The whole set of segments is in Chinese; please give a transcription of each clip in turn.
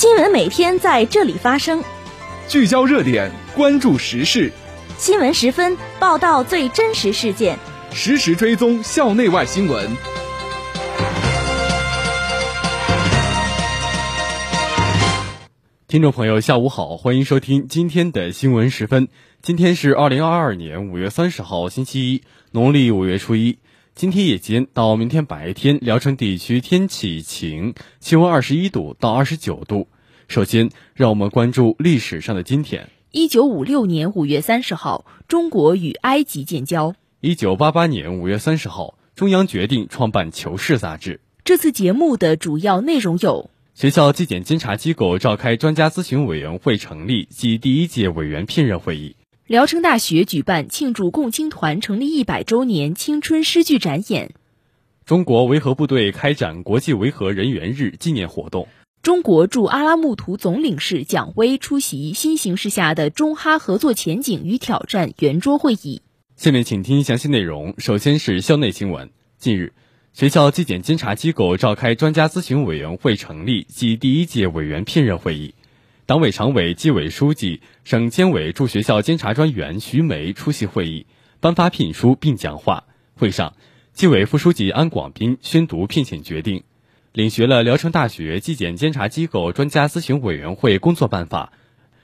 新闻每天在这里发生，聚焦热点，关注时事。新闻十分报道最真实事件，实时追踪校内外新闻。听众朋友，下午好，欢迎收听今天的新闻十分。今天是二零二二年五月三十号，星期一，农历五月初一。今天夜间到明天白天，聊城地区天气晴，气温二十一度到二十九度。首先，让我们关注历史上的今天。一九五六年五月三十号，中国与埃及建交。一九八八年五月三十号，中央决定创办《求是》杂志。这次节目的主要内容有：学校纪检监察机构召开专家咨询委员会成立及第一届委员聘任会议。聊城大学举办庆祝共青团成立一百周年青春诗句展演。中国维和部队开展国际维和人员日纪念活动。中国驻阿拉木图总领事蒋威出席新形势下的中哈合作前景与挑战圆桌会议。下面请听详细内容。首先是校内新闻。近日，学校纪检监察机构召开专家咨询委员会成立及第一届委员聘任会议。党委常委、纪委书记、省监委驻学校监察专员徐梅出席会议，颁发聘书并讲话。会上，纪委副书记安广斌宣读聘请决定，领学了聊城大学纪检监察机构专家咨询委员会工作办法。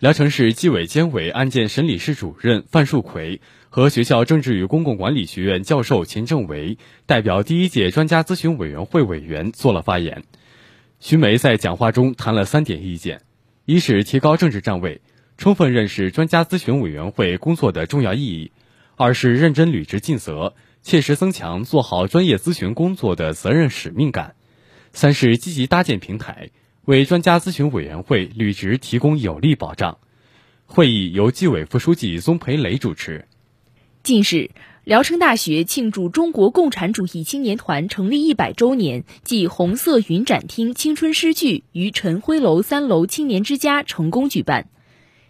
聊城市纪委监委案件审理室主任范树奎和学校政治与公共管理学院教授秦正维代表第一届专家咨询委员会委员做了发言。徐梅在讲话中谈了三点意见。一是提高政治站位，充分认识专家咨询委员会工作的重要意义；二是认真履职尽责，切实增强做好专业咨询工作的责任使命感；三是积极搭建平台，为专家咨询委员会履职提供有力保障。会议由纪委副书记宗培磊主持。近日。聊城大学庆祝中国共产主义青年团成立一百周年暨红色云展厅青春诗句于晨晖楼三楼青年之家成功举办。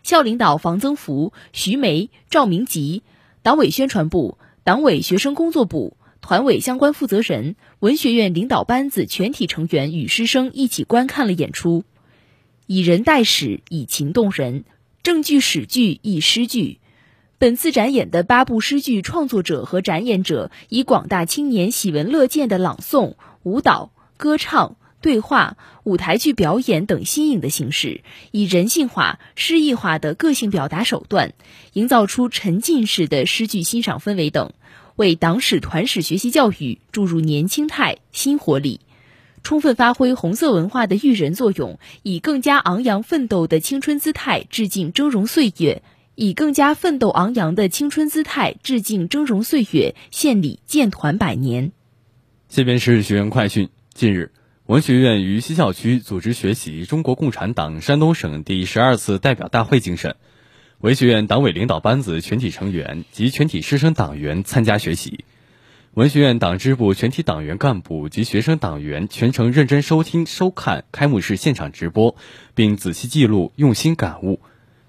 校领导房增福、徐梅、赵明吉，党委宣传部、党委学生工作部、团委相关负责人、文学院领导班子全体成员与师生一起观看了演出。以人代史，以情动人，正剧史剧亦诗句。本次展演的八部诗句创作者和展演者，以广大青年喜闻乐见的朗诵、舞蹈、歌唱、对话、舞台剧表演等新颖的形式，以人性化、诗意化的个性表达手段，营造出沉浸式的诗句欣赏氛围等，为党史团史学习教育注入年轻态、新活力，充分发挥红色文化的育人作用，以更加昂扬奋斗的青春姿态致敬峥嵘岁月。以更加奋斗昂扬的青春姿态致敬峥嵘岁月，献礼建团百年。这边是学院快讯：近日，文学院于西校区组织学习中国共产党山东省第十二次代表大会精神，文学院党委领导班子全体成员及全体师生党员参加学习。文学院党支部全体党员干部及学生党员全程认真收听收看开幕式现场直播，并仔细记录，用心感悟。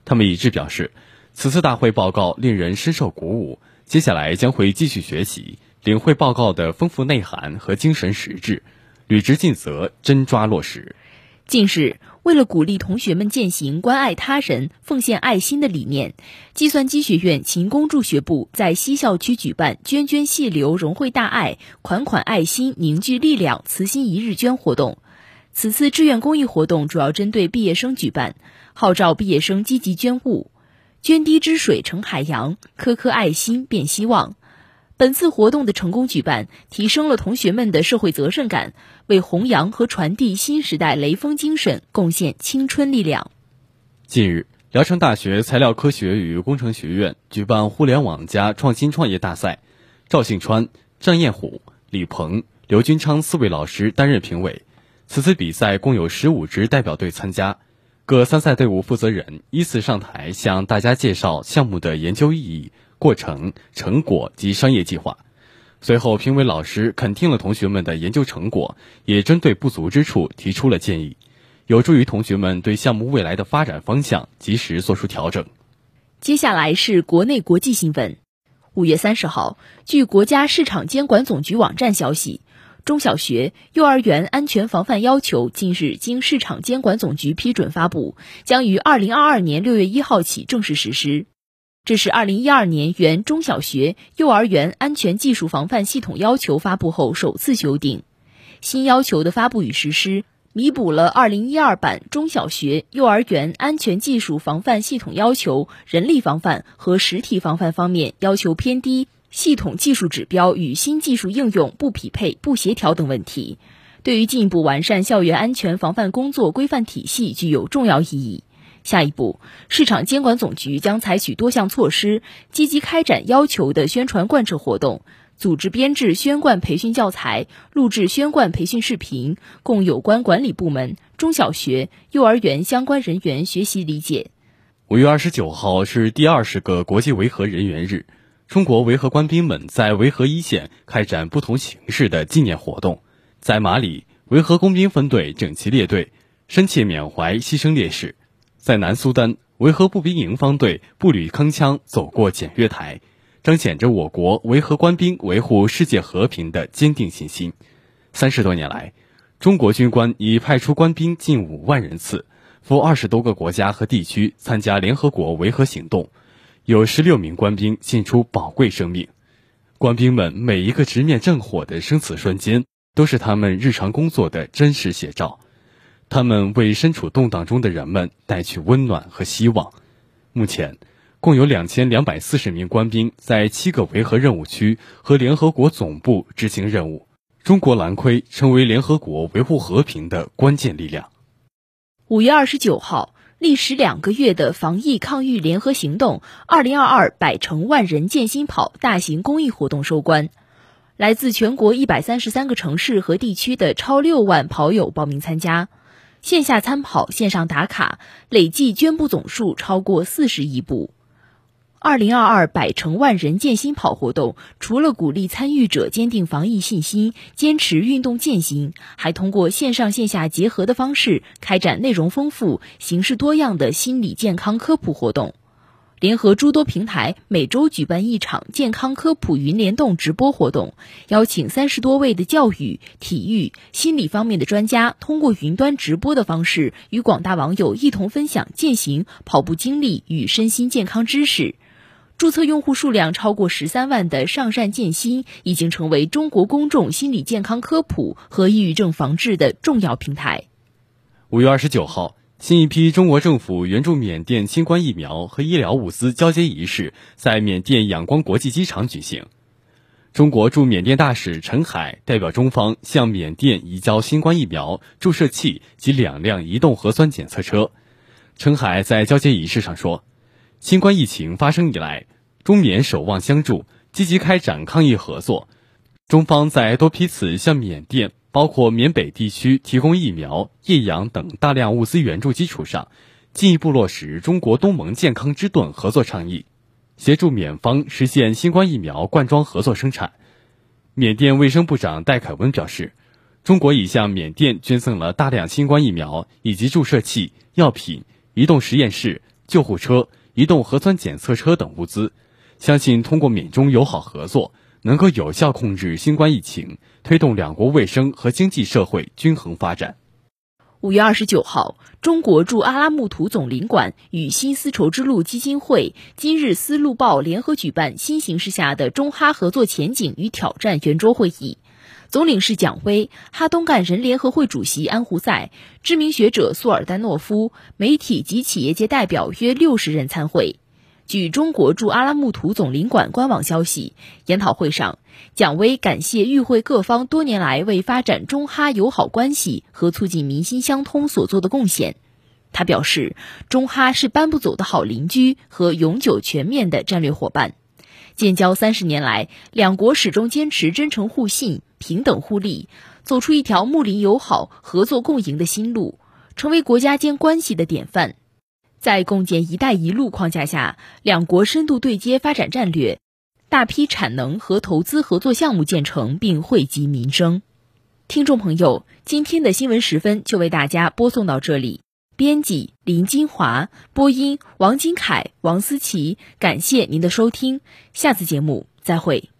他们一致表示。此次大会报告令人深受鼓舞，接下来将会继续学习，领会报告的丰富内涵和精神实质，履职尽责，真抓落实。近日，为了鼓励同学们践行关爱他人、奉献爱心的理念，计算机学院勤工助学部在西校区举办“涓涓细流融汇大爱，款款爱心凝聚力量”慈心一日捐活动。此次志愿公益活动主要针对毕业生举办，号召毕业生积极捐物。涓滴之水成海洋，颗颗爱心变希望。本次活动的成功举办，提升了同学们的社会责任感，为弘扬和传递新时代雷锋精神贡献青春力量。近日，聊城大学材料科学与工程学院举办“互联网加创新创业大赛”，赵信川、张彦虎、李鹏、刘军昌四位老师担任评委。此次比赛共有十五支代表队参加。各参赛队伍负责人依次上台，向大家介绍项目的研究意义、过程、成果及商业计划。随后，评委老师肯定了同学们的研究成果，也针对不足之处提出了建议，有助于同学们对项目未来的发展方向及时做出调整。接下来是国内国际新闻。五月三十号，据国家市场监管总局网站消息。中小学、幼儿园安全防范要求近日经市场监管总局批准发布，将于二零二二年六月一号起正式实施。这是二零一二年原中小学、幼儿园安全技术防范系统要求发布后首次修订。新要求的发布与实施。弥补了2012版中小学、幼儿园安全技术防范系统要求人力防范和实体防范方面要求偏低、系统技术指标与新技术应用不匹配、不协调等问题，对于进一步完善校园安全防范工作规范体系具有重要意义。下一步，市场监管总局将采取多项措施，积极开展要求的宣传贯彻活动。组织编制宣贯培训教材，录制宣贯培训视频，供有关管理部门、中小学、幼儿园相关人员学习理解。五月二十九号是第二十个国际维和人员日，中国维和官兵们在维和一线开展不同形式的纪念活动。在马里，维和工兵分队整齐列队，深切缅怀牺牲烈士；在南苏丹，维和步兵营方队步履铿锵走过检阅台。彰显着我国维和官兵维护世界和平的坚定信心。三十多年来，中国军官已派出官兵近五万人次，赴二十多个国家和地区参加联合国维和行动，有十六名官兵献出宝贵生命。官兵们每一个直面战火的生死瞬间，都是他们日常工作的真实写照。他们为身处动荡中的人们带去温暖和希望。目前。共有两千两百四十名官兵在七个维和任务区和联合国总部执行任务。中国蓝盔成为联合国维护和平的关键力量。五月二十九号，历时两个月的防疫抗疫联合行动“二零二二百城万人健心跑”大型公益活动收官，来自全国一百三十三个城市和地区的超六万跑友报名参加，线下参跑、线上打卡，累计捐步总数超过四十亿步。二零二二百城万人健心跑活动，除了鼓励参与者坚定防疫信心、坚持运动健心，还通过线上线下结合的方式，开展内容丰富、形式多样的心理健康科普活动。联合诸多平台，每周举办一场健康科普云联动直播活动，邀请三十多位的教育、体育、心理方面的专家，通过云端直播的方式，与广大网友一同分享践行、跑步经历与身心健康知识。注册用户数量超过十三万的上善健心，已经成为中国公众心理健康科普和抑郁症防治的重要平台。五月二十九号，新一批中国政府援助缅甸新冠疫苗和医疗物资交接仪式在缅甸仰光国际机场举行。中国驻缅甸大使陈海代表中方向缅甸移交新冠疫苗注射器及两辆移动核酸检测车。陈海在交接仪式上说。新冠疫情发生以来，中缅守望相助，积极开展抗疫合作。中方在多批次向缅甸，包括缅北地区提供疫苗、液氧等大量物资援助基础上，进一步落实中国东盟健康之盾合作倡议，协助缅方实现新冠疫苗灌装合作生产。缅甸卫生部长戴凯文表示，中国已向缅甸捐赠了大量新冠疫苗以及注射器、药品、移动实验室、救护车。移动核酸检测车等物资，相信通过缅中友好合作，能够有效控制新冠疫情，推动两国卫生和经济社会均衡发展。五月二十九号，中国驻阿拉木图总领馆与新丝绸之路基金会、今日丝路报联合举办新形势下的中哈合作前景与挑战圆桌会议。总领事蒋威、哈东干人联合会主席安胡塞、知名学者苏尔丹诺夫、媒体及企业界代表约六十人参会。据中国驻阿拉木图总领馆官网消息，研讨会上，蒋威感谢与会各方多年来为发展中哈友好关系和促进民心相通所做的贡献。他表示，中哈是搬不走的好邻居和永久全面的战略伙伴。建交三十年来，两国始终坚持真诚互信。平等互利，走出一条睦邻友好、合作共赢的新路，成为国家间关系的典范。在共建“一带一路”框架下，两国深度对接发展战略，大批产能和投资合作项目建成并惠及民生。听众朋友，今天的新闻时分就为大家播送到这里。编辑林金华，播音王金凯、王思琪。感谢您的收听，下次节目再会。